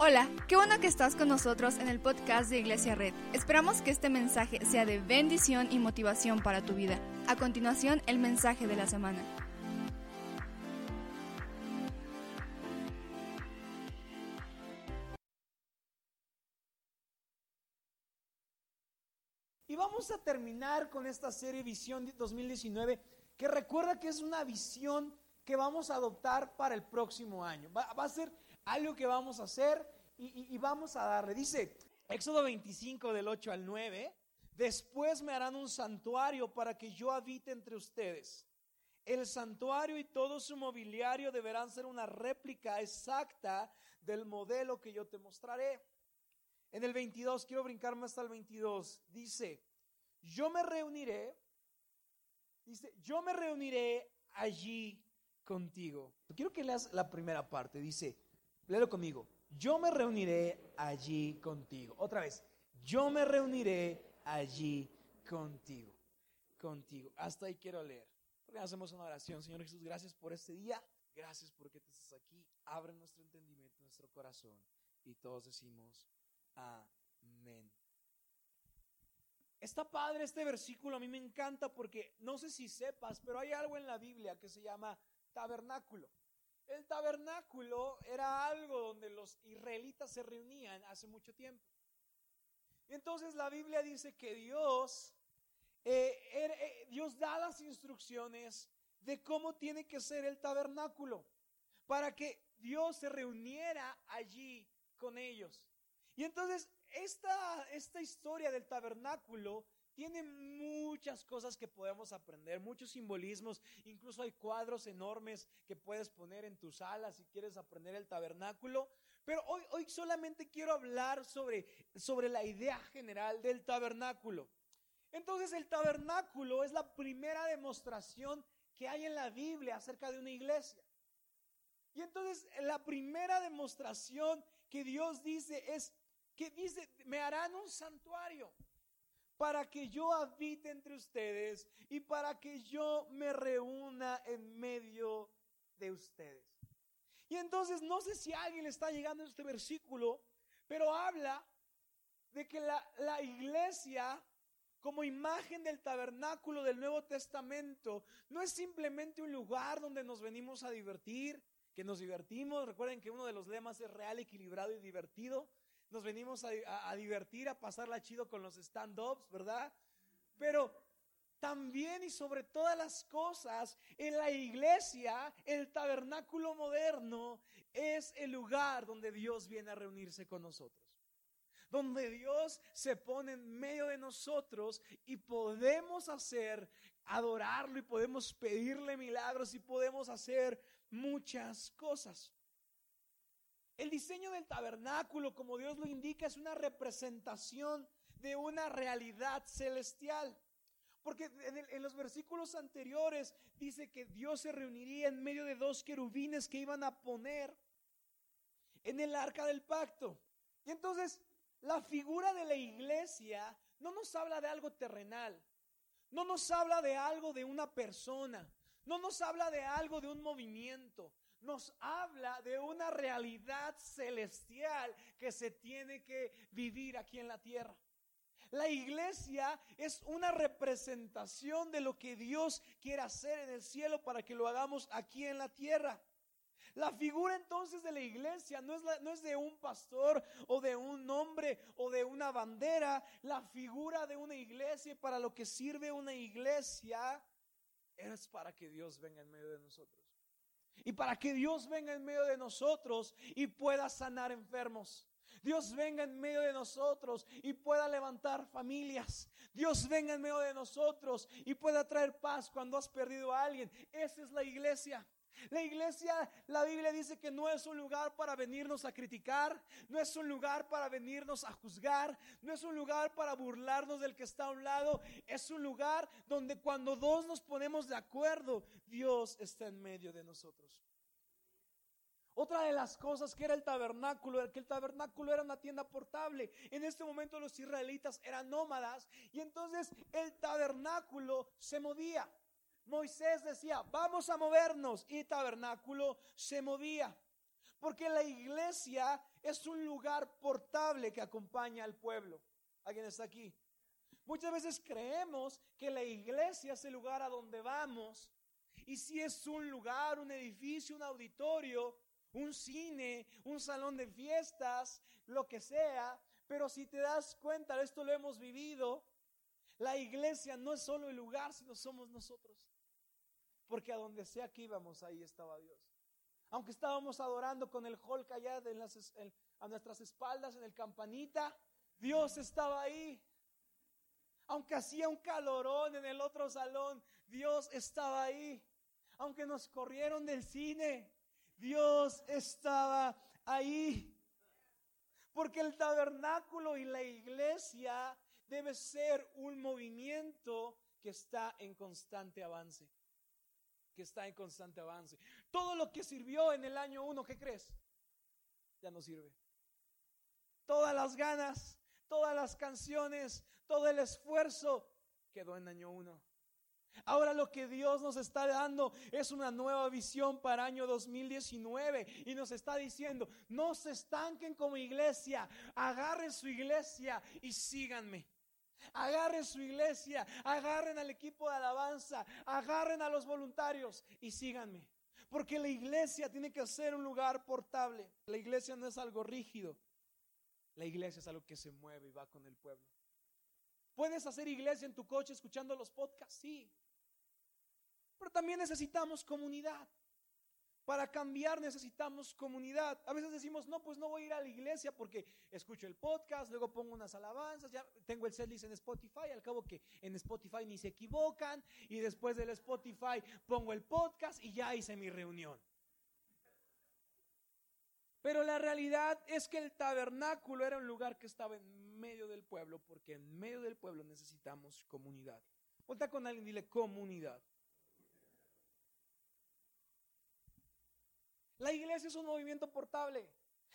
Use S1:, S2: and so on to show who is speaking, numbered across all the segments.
S1: Hola, qué bueno que estás con nosotros en el podcast de Iglesia Red. Esperamos que este mensaje sea de bendición y motivación para tu vida. A continuación, el mensaje de la semana.
S2: Y vamos a terminar con esta serie Visión 2019, que recuerda que es una visión que vamos a adoptar para el próximo año. Va, va a ser algo que vamos a hacer y, vamos a darle. Dice Éxodo 25 del 8 al 9, después me harán un santuario para que yo habite entre ustedes. El santuario y todo su mobiliario deberán ser una réplica exacta del modelo que yo te mostraré. En el 22, quiero brincarme hasta el 22, dice, yo me reuniré, dice, yo me reuniré allí contigo. Quiero que leas la primera parte, dice, Léelo conmigo. Yo me reuniré allí contigo. Otra vez. Yo me reuniré allí contigo. Contigo. Hasta ahí quiero leer. Porque hacemos una oración. Señor Jesús, gracias por este día. Gracias porque te estás aquí. Abre nuestro entendimiento, nuestro corazón. Y todos decimos amén. Está padre este versículo, a mí me encanta porque no sé si sepas, pero hay algo en la Biblia que se llama tabernáculo. El tabernáculo era algo donde los israelitas se reunían hace mucho tiempo. Y entonces la Biblia dice que Dios, eh, eh, Dios da las instrucciones de cómo tiene que ser el tabernáculo para que Dios se reuniera allí con ellos. Y entonces esta, esta historia del tabernáculo tiene muchas cosas que podemos aprender, muchos simbolismos, incluso hay cuadros enormes que puedes poner en tu sala si quieres aprender el tabernáculo. Pero hoy, hoy solamente quiero hablar sobre, sobre la idea general del tabernáculo. Entonces el tabernáculo es la primera demostración que hay en la Biblia acerca de una iglesia. Y entonces la primera demostración que Dios dice es que dice, me harán un santuario para que yo habite entre ustedes y para que yo me reúna en medio de ustedes. Y entonces no sé si a alguien le está llegando este versículo, pero habla de que la, la iglesia como imagen del tabernáculo del Nuevo Testamento no es simplemente un lugar donde nos venimos a divertir, que nos divertimos. Recuerden que uno de los lemas es real, equilibrado y divertido nos venimos a, divertir, a pasarla chido con los stand-ups, ¿verdad? Pero también y sobre todas las cosas, en la iglesia, el tabernáculo moderno es el lugar donde Dios viene a reunirse con nosotros. Donde Dios se pone en medio de nosotros y podemos hacer, adorarlo y podemos pedirle milagros y podemos hacer muchas cosas. El diseño del tabernáculo, como Dios lo indica, es una representación de una realidad celestial. Porque en, los versículos anteriores dice que Dios se reuniría en medio de dos querubines que iban a poner en el arca del pacto. Y entonces la figura de la iglesia no nos habla de algo terrenal, no nos habla de algo de una persona, no nos habla de algo de un movimiento, nos habla de una realidad celestial que se tiene que vivir aquí en la tierra. La iglesia es una representación de lo que Dios quiere hacer en el cielo para que lo hagamos aquí en la tierra. La figura entonces de la iglesia no es, no es, de un pastor o de un hombre o de una bandera. La figura de una iglesia y para lo que sirve una iglesia es para que Dios venga en medio de nosotros. Y para que Dios venga en medio de nosotros y pueda sanar enfermos. Dios venga en medio de nosotros y pueda levantar familias. Dios venga en medio de nosotros y pueda traer paz cuando has perdido a alguien. Esa es la iglesia. La iglesia, la Biblia dice que no es un lugar para venirnos a criticar, no es un lugar para venirnos a juzgar, no es un lugar para burlarnos del que está a un lado, es un lugar donde cuando dos nos ponemos de acuerdo, Dios está en medio de nosotros. Otra de las cosas que era el tabernáculo, que el tabernáculo era una tienda portable. En este momento los israelitas eran nómadas y entonces el tabernáculo se movía. Moisés decía, vamos a movernos y tabernáculo se movía. Porque la iglesia es un lugar portable que acompaña al pueblo. ¿Alguien está aquí? Muchas veces creemos que la iglesia es el lugar a donde vamos. Y si es un lugar, un edificio, un auditorio, un cine, un salón de fiestas, lo que sea. Pero si te das cuenta, esto lo hemos vivido, la iglesia no es solo el lugar, sino somos nosotros. Porque a donde sea que íbamos, ahí estaba Dios. Aunque estábamos adorando con el Hulk allá a nuestras espaldas en el campanita, Dios estaba ahí. Aunque hacía un calorón en el otro salón, Dios estaba ahí. Aunque nos corrieron del cine, Dios estaba ahí. Porque el tabernáculo y la iglesia debe ser un movimiento que está en constante avance. Que está en constante avance. Todo lo que sirvió en el año uno, ¿qué crees? Ya no sirve. Todas las ganas, todas las canciones, todo el esfuerzo quedó en año uno. Ahora lo que Dios nos está dando es una nueva visión para año 2019 y nos está diciendo, no se estanquen como iglesia, agarren su iglesia y síganme. Agarren su iglesia, agarren al equipo de alabanza, agarren a los voluntarios y síganme. Porque la iglesia tiene que ser un lugar portable. La iglesia no es algo rígido. La iglesia es algo que se mueve y va con el pueblo. ¿Puedes hacer iglesia en tu coche escuchando los podcasts? Sí. Pero también necesitamos comunidad. Para cambiar necesitamos comunidad. A veces decimos, no, pues no voy a ir a la iglesia porque escucho el podcast, luego pongo unas alabanzas, ya tengo el setlist en Spotify, al cabo que en Spotify ni se equivocan, y después del Spotify pongo el podcast y ya hice mi reunión. Pero la realidad es que el tabernáculo era un lugar que estaba en medio del pueblo, porque en medio del pueblo necesitamos comunidad. Vuelta con alguien, dile comunidad. La iglesia es un movimiento portable.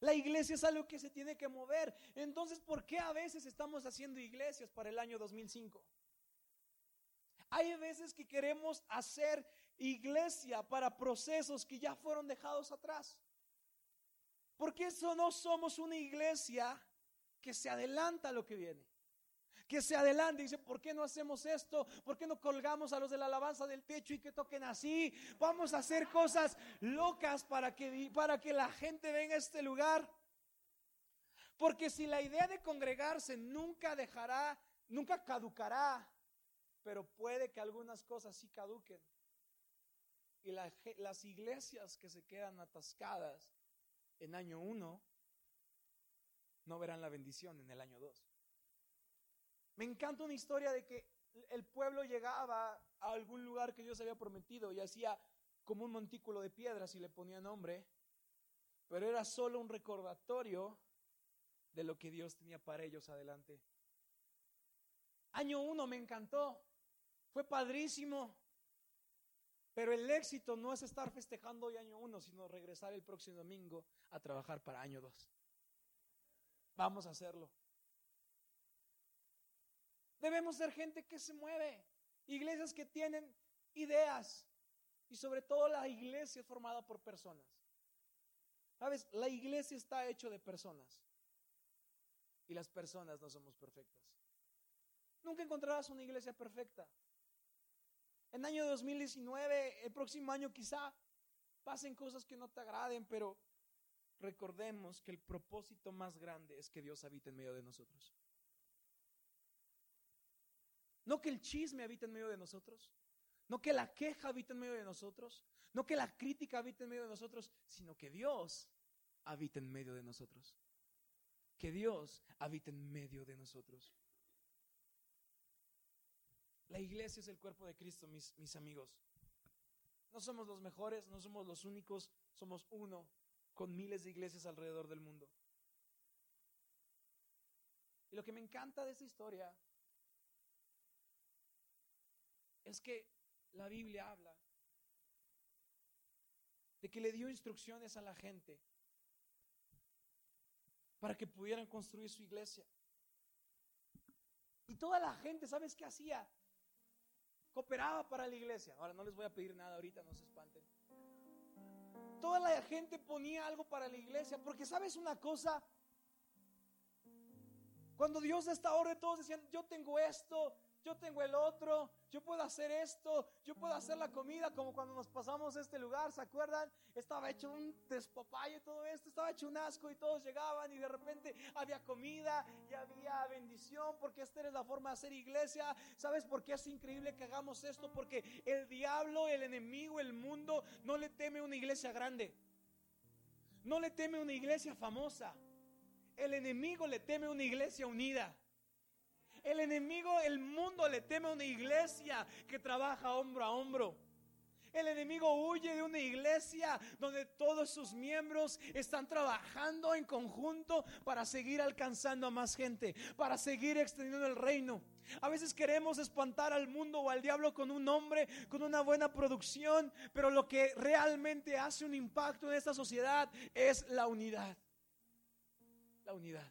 S2: La iglesia es algo que se tiene que mover. Entonces, ¿por qué a veces estamos haciendo iglesias para el año 2005? Hay veces que queremos hacer iglesia para procesos que ya fueron dejados atrás. Porque eso no somos una iglesia que se adelanta a lo que viene que se adelante dice, ¿por qué no hacemos esto? ¿Por qué no colgamos a los de la alabanza del techo y que toquen así? Vamos a hacer cosas locas para que, para que la gente venga a este lugar. Porque si la idea de congregarse nunca dejará, nunca caducará, pero puede que algunas cosas sí caduquen. Y las iglesias que se quedan atascadas en año uno no verán la bendición en el año dos. Me encanta una historia de que el pueblo llegaba a algún lugar que Dios había prometido y hacía como un montículo de piedras y le ponía nombre, pero era solo un recordatorio de lo que Dios tenía para ellos adelante. Año uno me encantó, fue padrísimo, pero el éxito no es estar festejando hoy año uno, sino regresar el próximo domingo a trabajar para año dos. Vamos a hacerlo. Debemos ser gente que se mueve, iglesias que tienen ideas y sobre todo la iglesia formada por personas. ¿Sabes? La iglesia está hecho de personas y las personas no somos perfectas. Nunca encontrarás una iglesia perfecta. En año 2019, el próximo año quizá pasen cosas que no te agraden, pero recordemos que el propósito más grande es que Dios habite en medio de nosotros. No que el chisme habite en medio de nosotros. No que la queja habite en medio de nosotros. No que la crítica habite en medio de nosotros, sino que Dios habite en medio de nosotros. Que Dios habite en medio de nosotros. La iglesia es el cuerpo de Cristo, mis, mis amigos. No somos los mejores, no somos los únicos, somos uno con miles de iglesias alrededor del mundo. Y lo que me encanta de esta historia es que la Biblia habla de que le dio instrucciones a la gente para que pudieran construir su iglesia. Y toda la gente, ¿sabes qué hacía? Cooperaba para la iglesia. Ahora no les voy a pedir nada ahorita, no se espanten. toda la gente ponía algo para la iglesia, porque sabes una cosa, cuando Dios da esta orden, todos decían, yo tengo esto, yo tengo el otro, yo puedo hacer esto, yo puedo hacer la comida, como cuando nos pasamos este lugar, ¿se acuerdan? Estaba hecho un despapalle todo esto, estaba hecho un asco y todos llegaban y de repente había comida y había bendición, porque esta es la forma de hacer iglesia. ¿Sabes por qué es increíble que hagamos esto? Porque el diablo, el enemigo, el mundo no le teme una iglesia grande, no le teme una iglesia famosa. El enemigo le teme una iglesia unida. El enemigo, el mundo le teme una iglesia que trabaja hombro a hombro. El enemigo huye de una iglesia donde todos sus miembros están trabajando en conjunto para seguir alcanzando a más gente, para seguir extendiendo el reino. A veces queremos espantar al mundo o al diablo con un nombre, con una buena producción, pero lo que realmente hace un impacto en esta sociedad es la unidad. La unidad.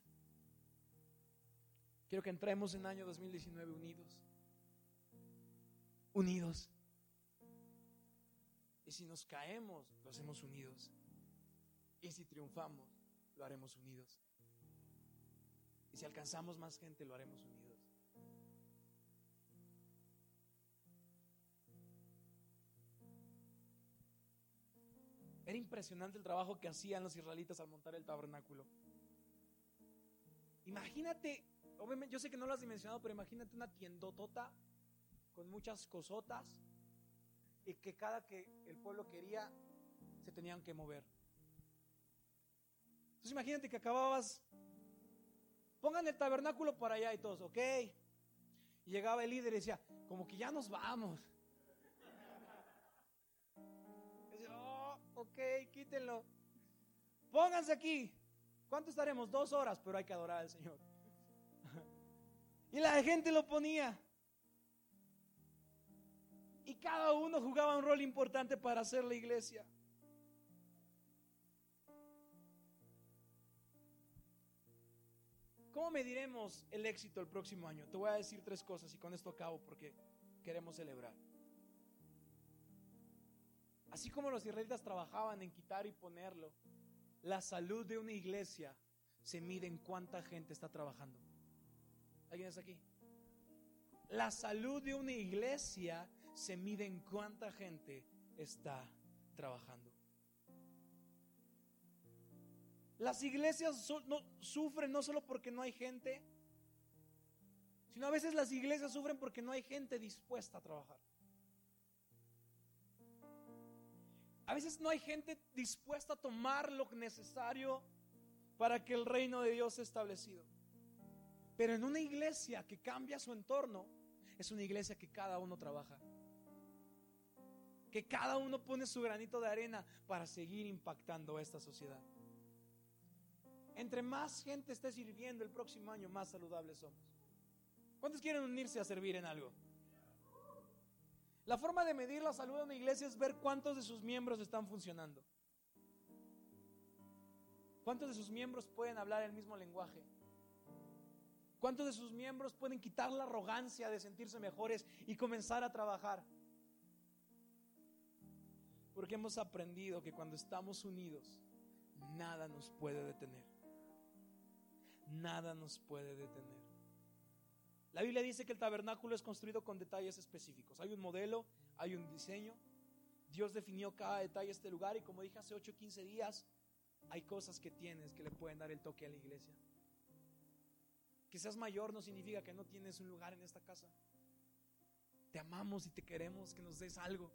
S2: Quiero que entremos en año 2019 unidos. Unidos. Y si nos caemos, lo hacemos unidos. Y si triunfamos, lo haremos unidos. Y si alcanzamos más gente, lo haremos unidos. Era impresionante el trabajo que hacían los israelitas al montar el tabernáculo. Imagínate obviamente yo sé que no lo has dimensionado, pero imagínate una tiendotota con muchas cosotas y que cada que el pueblo quería se tenían que mover. Entonces imagínate que acababas, pongan el tabernáculo para allá y todos, ok. Llegaba el líder y decía, como que ya nos vamos. Y oh, ok, quítenlo. Pónganse aquí. ¿Cuánto estaremos? Dos horas, pero hay que adorar al Señor. Y la gente lo ponía. Y cada uno jugaba un rol importante para hacer la iglesia. ¿Cómo mediremos el éxito el próximo año? Te voy a decir tres cosas y con esto acabo porque queremos celebrar. Así como los israelitas trabajaban en quitar y ponerlo, la salud de una iglesia se mide en cuánta gente está trabajando. ¿Alguien está aquí? La salud de una iglesia se mide en cuánta gente está trabajando. Las iglesias no, sufren no solo porque no hay gente, sino a veces las iglesias sufren porque no hay gente dispuesta a trabajar. A veces no hay gente dispuesta a tomar lo necesario para que el reino de Dios sea establecido. Pero en una iglesia que cambia su entorno, es una iglesia que cada uno trabaja. Que cada uno pone su granito de arena para seguir impactando a esta sociedad. Entre más gente esté sirviendo el próximo año, más saludables somos. ¿Cuántos quieren unirse a servir en algo? La forma de medir la salud de una iglesia es ver cuántos de sus miembros están funcionando. ¿Cuántos de sus miembros pueden hablar el mismo lenguaje? ¿Cuántos de sus miembros pueden quitar la arrogancia de sentirse mejores y comenzar a trabajar? Porque hemos aprendido que cuando estamos unidos, nada nos puede detener. Nada nos puede detener. La Biblia dice que el tabernáculo es construido con detalles específicos. Hay un modelo, hay un diseño. Dios definió cada detalle de este lugar y como dije hace 8 o 15 días, hay cosas que tienes que le pueden dar el toque a la iglesia. Que seas mayor no significa que no tienes un lugar en esta casa. Te amamos y te queremos que nos des algo.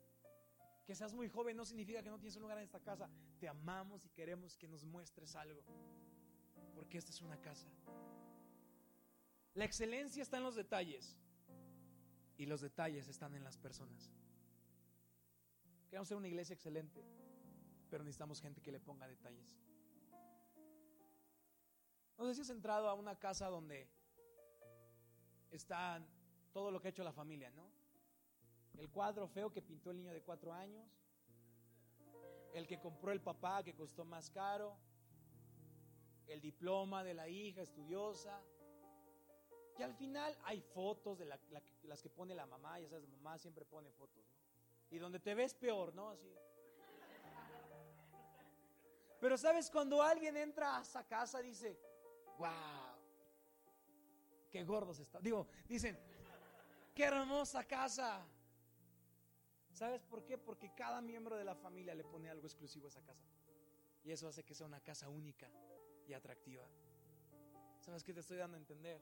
S2: Que seas muy joven no significa que no tienes un lugar en esta casa. Te amamos y queremos que nos muestres algo. Porque esta es una casa. La excelencia está en los detalles. Y los detalles están en las personas. Queremos ser una iglesia excelente. Pero necesitamos gente que le ponga detalles. No sé si has entrado a una casa donde está todo lo que ha hecho la familia, ¿no? El cuadro feo que pintó el niño de cuatro años, el que compró el papá que costó más caro, el diploma de la hija estudiosa. Y al final hay fotos de las que pone la mamá, ya sabes, mamá siempre pone fotos, ¿no? Y donde te ves peor, ¿no? Así. Pero sabes, cuando alguien entra a esa casa, dice, wow, qué gordos está. Digo, dicen, qué hermosa casa. ¿Sabes por qué? Porque cada miembro de la familia le pone algo exclusivo a esa casa. Y eso hace que sea una casa única y atractiva. ¿Sabes qué te estoy dando a entender?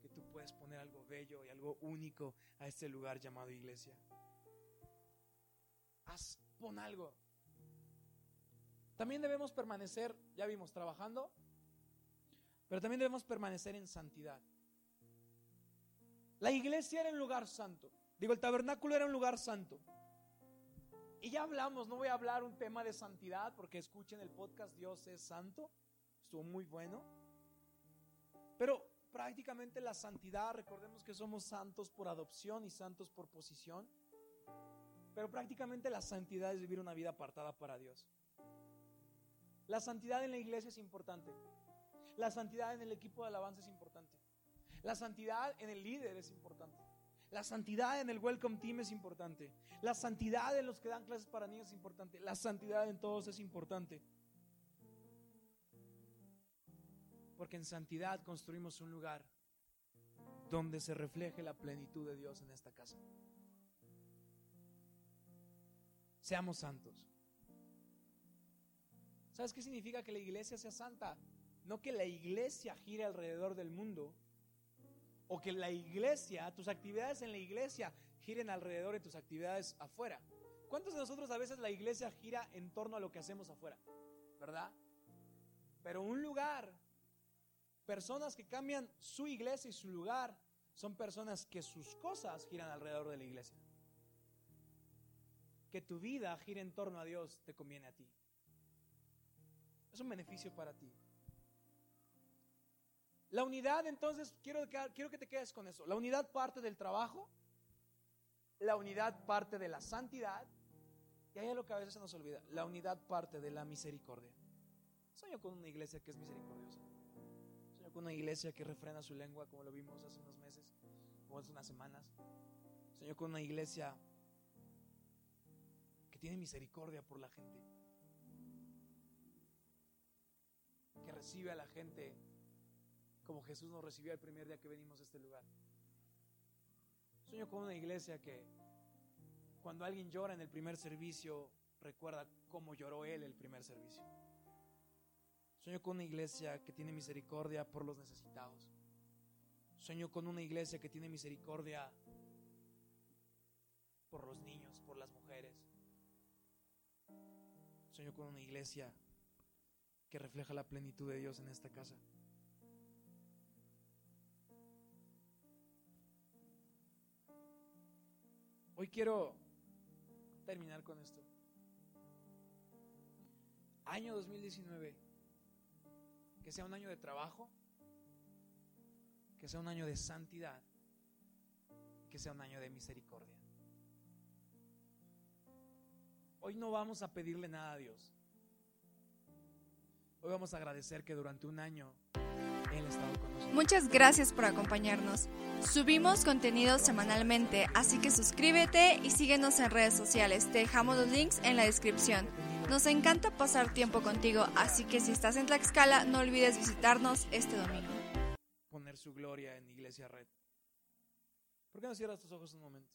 S2: Que tú puedes poner algo bello y algo único a este lugar llamado iglesia. Haz, pon algo. También debemos permanecer, ya vimos, trabajando, pero también debemos permanecer en santidad. La iglesia era un lugar santo. Digo, el tabernáculo era un lugar santo. Y ya hablamos, no voy a hablar un tema de santidad porque escuchen el podcast Dios es santo. Estuvo muy bueno. Pero prácticamente la santidad, recordemos que somos santos por adopción y santos por posición. Pero prácticamente la santidad es vivir una vida apartada para Dios. La santidad en la iglesia es importante. La santidad en el equipo de alabanza es importante. La santidad en el líder es importante. La santidad en el welcome team es importante. La santidad en los que dan clases para niños es importante. La santidad en todos es importante. Porque en santidad construimos un lugar donde se refleje la plenitud de Dios en esta casa. Seamos santos. ¿Sabes qué significa que la iglesia sea santa? No que la iglesia gire alrededor del mundo o que la iglesia, tus actividades en la iglesia giren alrededor de tus actividades afuera. ¿Cuántos de nosotros a veces la iglesia gira en torno a lo que hacemos afuera? ¿Verdad? Pero un lugar, personas que cambian su iglesia y su lugar, son personas que sus cosas giran alrededor de la iglesia. Que tu vida gire en torno a Dios te conviene a ti. Es un beneficio para ti. La unidad, entonces, quiero, quiero que te quedes con eso. La unidad parte del trabajo, la unidad parte de la santidad, y ahí es lo que a veces se nos olvida. La unidad parte de la misericordia. Sueño con una iglesia que es misericordiosa. Con una iglesia que refrena su lengua, como lo vimos hace unos meses, o hace unas semanas. Sueño con una iglesia que tiene misericordia por la gente. Que recibe a la gente como Jesús nos recibió el primer día que venimos a este lugar. Sueño con una iglesia que cuando alguien llora en el primer servicio, recuerda cómo lloró Él el primer servicio. Sueño con una iglesia que tiene misericordia por los necesitados. Sueño con una iglesia que tiene misericordia por los niños, por las mujeres. Sueño con una iglesia que refleja la plenitud de Dios en esta casa. Hoy quiero terminar con esto. Año 2019. Que sea un año de trabajo. Que sea un año de santidad. Que sea un año de misericordia. Hoy no vamos a pedirle nada a Dios. Hoy vamos a agradecer que durante un año
S1: Muchas gracias por acompañarnos. Subimos contenido semanalmente, así que suscríbete y síguenos en redes sociales. Te dejamos los links en la descripción. Nos encanta pasar tiempo contigo, así que si estás en Tlaxcala, no olvides visitarnos este domingo.
S2: Poner su gloria en Iglesia Red. ¿Por qué no cierras tus ojos un momento?